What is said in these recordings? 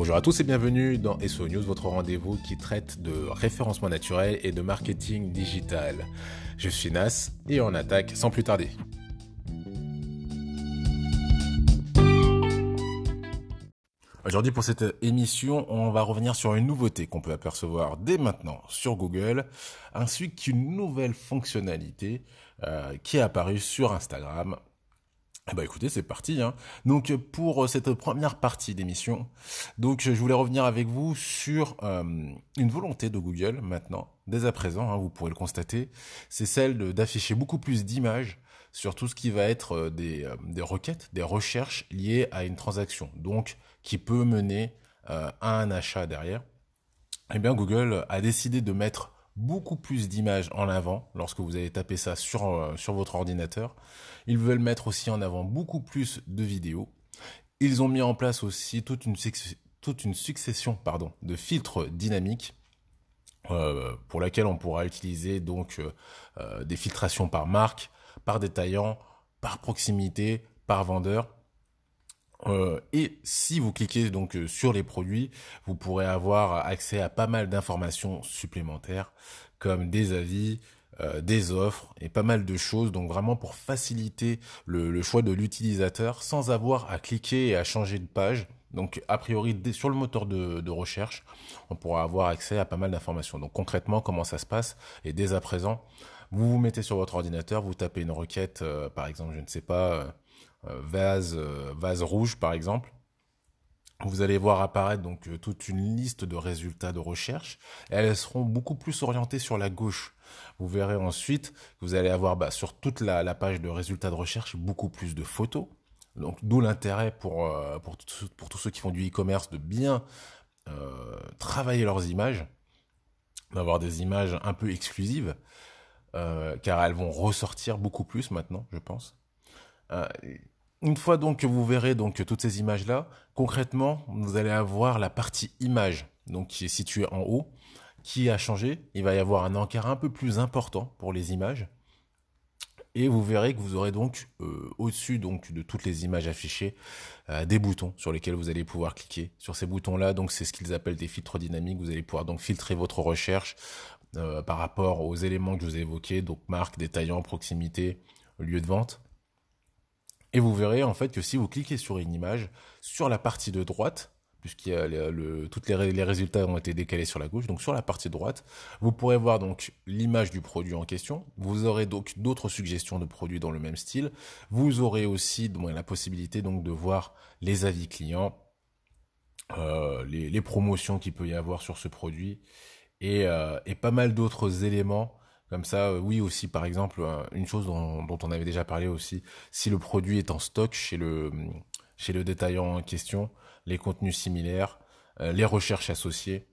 Bonjour à tous et bienvenue dans SO News, votre rendez-vous qui traite de référencement naturel et de marketing digital. Je suis Nas et on attaque sans plus tarder. Aujourd'hui pour cette émission, on va revenir sur une nouveauté qu'on peut apercevoir dès maintenant sur Google, ainsi qu'une nouvelle fonctionnalité euh, qui est apparue sur Instagram eh ben écoutez, c'est parti. Hein. Donc pour euh, cette première partie d'émission, donc je voulais revenir avec vous sur euh, une volonté de Google maintenant, dès à présent, hein, vous pourrez le constater, c'est celle d'afficher beaucoup plus d'images sur tout ce qui va être euh, des, des, requêtes, des recherches liées à une transaction, donc qui peut mener à un achat derrière. Eh bien Google a décidé de mettre beaucoup plus d'images en avant lorsque vous allez taper ça sur, euh, sur votre ordinateur. Ils veulent mettre aussi en avant beaucoup plus de vidéos. Ils ont mis en place aussi toute une, succession de filtres dynamiques euh, pour laquelle on pourra utiliser euh, des filtrations par marque, par détaillant, par proximité, par vendeur. Euh, et si vous cliquez donc euh, sur les produits, vous pourrez avoir accès à pas mal d'informations supplémentaires comme des avis, euh, des offres et pas mal de choses. Donc vraiment pour faciliter le, choix de l'utilisateur sans avoir à cliquer et à changer de page. Donc a priori sur le moteur de, recherche, on pourra avoir accès à pas mal d'informations. Donc concrètement comment ça se passe? Et dès à présent, vous vous mettez sur votre ordinateur, vous tapez une requête, par exemple, je ne sais pas vase, euh, vase rouge par exemple, vous allez voir apparaître donc euh, toute une liste de résultats de recherche. Elles seront beaucoup plus orientées sur la gauche. Vous verrez ensuite que vous allez avoir bah, sur toute la, page de résultats de recherche beaucoup plus de photos. Donc d'où l'intérêt pour, pour, pour, tous ceux qui font du e-commerce de bien travailler leurs images, d'avoir des images un peu exclusives, car elles vont ressortir beaucoup plus maintenant, je pense. Une fois donc que vous verrez donc toutes ces images là, concrètement, vous allez avoir la partie image, donc qui est située en haut, qui a changé. Il va y avoir un encart un peu plus important pour les images. Et vous verrez que vous aurez donc euh, au-dessus donc de toutes les images affichées euh, des boutons sur lesquels vous allez pouvoir cliquer. Sur ces boutons-là, donc c'est ce qu'ils appellent des filtres dynamiques. Vous allez pouvoir donc filtrer votre recherche euh, par rapport aux éléments que je vous ai évoqués, donc marque, détaillant, proximité, lieu de vente. Et vous verrez en fait que si vous cliquez sur une image, sur la partie de droite, puisqu'il y a le, toutes les, les, résultats ont été décalés sur la gauche, donc sur la partie droite, vous pourrez voir donc l'image du produit en question. Vous aurez donc d'autres suggestions de produits dans le même style. Vous aurez aussi donc, la possibilité donc de voir les avis clients, euh, les, promotions qu'il peut y avoir sur ce produit et, euh, et pas mal d'autres éléments comme ça, euh, oui aussi, par exemple, euh, une chose dont, on avait déjà parlé aussi, si le produit est en stock chez le, chez le détaillant en question, les contenus similaires, euh, les recherches associées,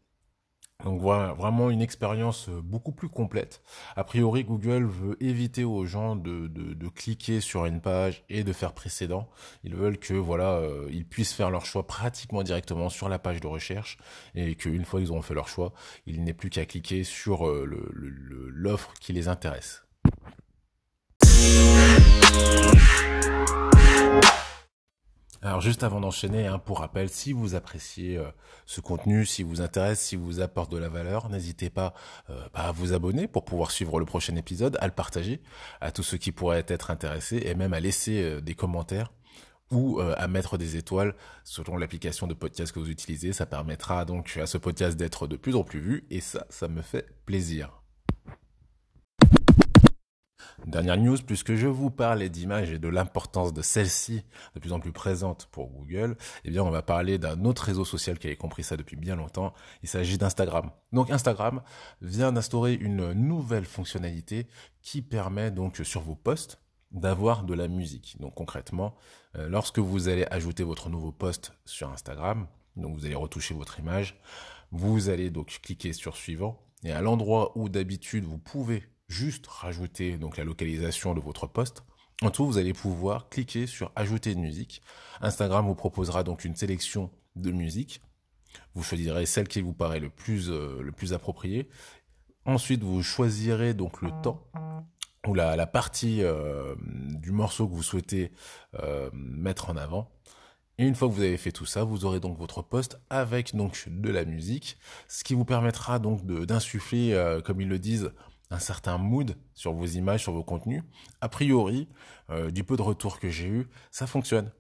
donc voilà, vraiment une expérience euh, beaucoup plus complète. A priori, Google veut éviter aux gens de, de, cliquer sur une page et de faire précédent. Ils veulent que voilà, euh, ils puissent faire leur choix pratiquement directement sur la page de recherche et qu'une fois qu'ils auront fait leur choix, il n'est plus qu'à cliquer sur euh, l'offre qui les intéresse. Alors juste avant d'enchaîner, hein, pour rappel, si vous appréciez euh, ce contenu, si vous intéresse, si vous apporte de la valeur, n'hésitez pas euh, bah, à vous abonner pour pouvoir suivre le prochain épisode, à le partager à tous ceux qui pourraient être intéressés et même à laisser euh, des commentaires ou à mettre des étoiles selon l'application de podcast que vous utilisez. Ça permettra donc à ce podcast d'être de plus en plus vu et ça, ça me fait plaisir. Dernière news, puisque je vous parlais d'images et de l'importance de celles-ci de plus en plus présentes pour Google, eh bien on va parler d'un autre réseau social qui avait compris ça depuis bien longtemps. Il s'agit d'Instagram. Donc Instagram vient d'instaurer une nouvelle fonctionnalité qui permet donc sur vos posts d'avoir de la musique. Donc concrètement, euh, lorsque vous allez ajouter votre nouveau post sur Instagram, donc vous allez retoucher votre image, vous allez donc cliquer sur suivant et à l'endroit où d'habitude vous pouvez juste rajouter donc la localisation de votre poste. En tout, vous allez pouvoir cliquer sur ajouter une musique. Instagram vous proposera donc une sélection de musiques. Vous choisirez celle qui vous paraît le plus euh, le plus approprié. Ensuite, vous choisirez donc le temps ou la, partie euh, du morceau que vous souhaitez euh, mettre en avant. Et une fois que vous avez fait tout ça, vous aurez donc votre poste avec donc de la musique, ce qui vous permettra donc d'insuffler, comme ils le disent, un certain mood sur vos images, sur vos contenus. A priori, euh, du peu de retour que j'ai eu, ça fonctionne.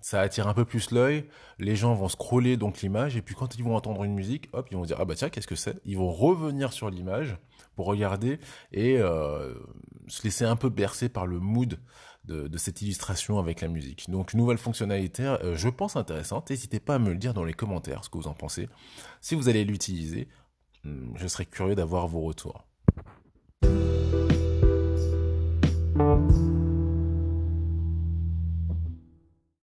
Ça attire un peu plus l'œil, les gens vont scroller donc l'image, et puis quand ils vont entendre une musique, hop, ils vont dire, ah bah tiens, qu'est-ce que c'est? Ils vont revenir sur l'image pour regarder et euh, se laisser un peu bercer par le mood de, cette illustration avec la musique. Donc nouvelle fonctionnalité, euh, je pense intéressante. N'hésitez pas à me le dire dans les commentaires ce que vous en pensez. Si vous allez l'utiliser, hmm, je serais curieux d'avoir vos retours. you